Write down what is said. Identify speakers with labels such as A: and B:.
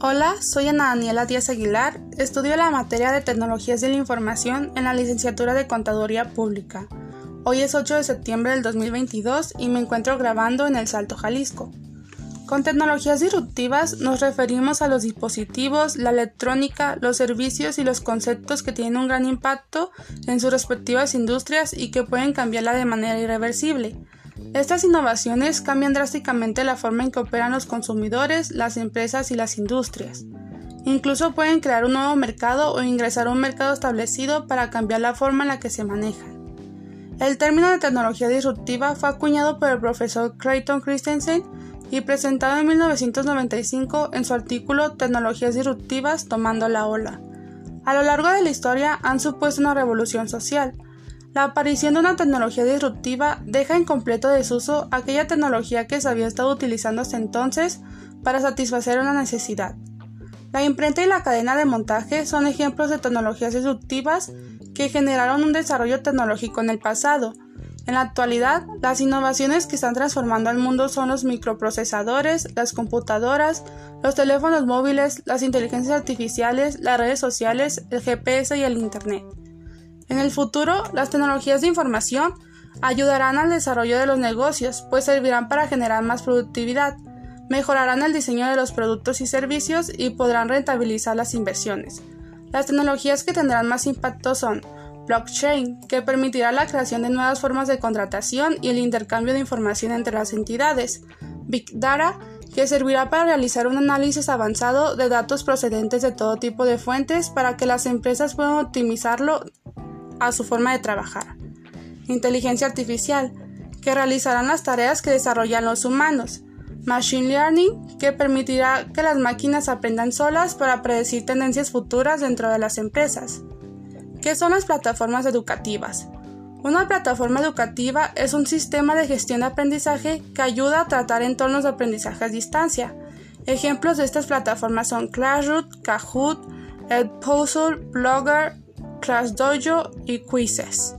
A: Hola, soy Ana Daniela Díaz Aguilar, estudio la materia de Tecnologías de la Información en la licenciatura de Contaduría Pública. Hoy es 8 de septiembre del 2022 y me encuentro grabando en El Salto, Jalisco. Con tecnologías disruptivas nos referimos a los dispositivos, la electrónica, los servicios y los conceptos que tienen un gran impacto en sus respectivas industrias y que pueden cambiarla de manera irreversible. Estas innovaciones cambian drásticamente la forma en que operan los consumidores, las empresas y las industrias. Incluso pueden crear un nuevo mercado o ingresar a un mercado establecido para cambiar la forma en la que se manejan. El término de tecnología disruptiva fue acuñado por el profesor Clayton Christensen y presentado en 1995 en su artículo Tecnologías disruptivas tomando la ola. A lo largo de la historia han supuesto una revolución social, la aparición de una tecnología disruptiva deja en completo desuso aquella tecnología que se había estado utilizando hasta entonces para satisfacer una necesidad. La imprenta y la cadena de montaje son ejemplos de tecnologías disruptivas que generaron un desarrollo tecnológico en el pasado. En la actualidad, las innovaciones que están transformando al mundo son los microprocesadores, las computadoras, los teléfonos móviles, las inteligencias artificiales, las redes sociales, el GPS y el Internet. En el futuro, las tecnologías de información ayudarán al desarrollo de los negocios, pues servirán para generar más productividad, mejorarán el diseño de los productos y servicios y podrán rentabilizar las inversiones. Las tecnologías que tendrán más impacto son blockchain, que permitirá la creación de nuevas formas de contratación y el intercambio de información entre las entidades, Big Data, que servirá para realizar un análisis avanzado de datos procedentes de todo tipo de fuentes para que las empresas puedan optimizarlo a su forma de trabajar. Inteligencia artificial, que realizarán las tareas que desarrollan los humanos. Machine Learning, que permitirá que las máquinas aprendan solas para predecir tendencias futuras dentro de las empresas. ¿Qué son las plataformas educativas? Una plataforma educativa es un sistema de gestión de aprendizaje que ayuda a tratar entornos de aprendizaje a distancia. Ejemplos de estas plataformas son Classroom, Kahoot, Edpuzzle, Blogger, Class Dojo y Quizzes.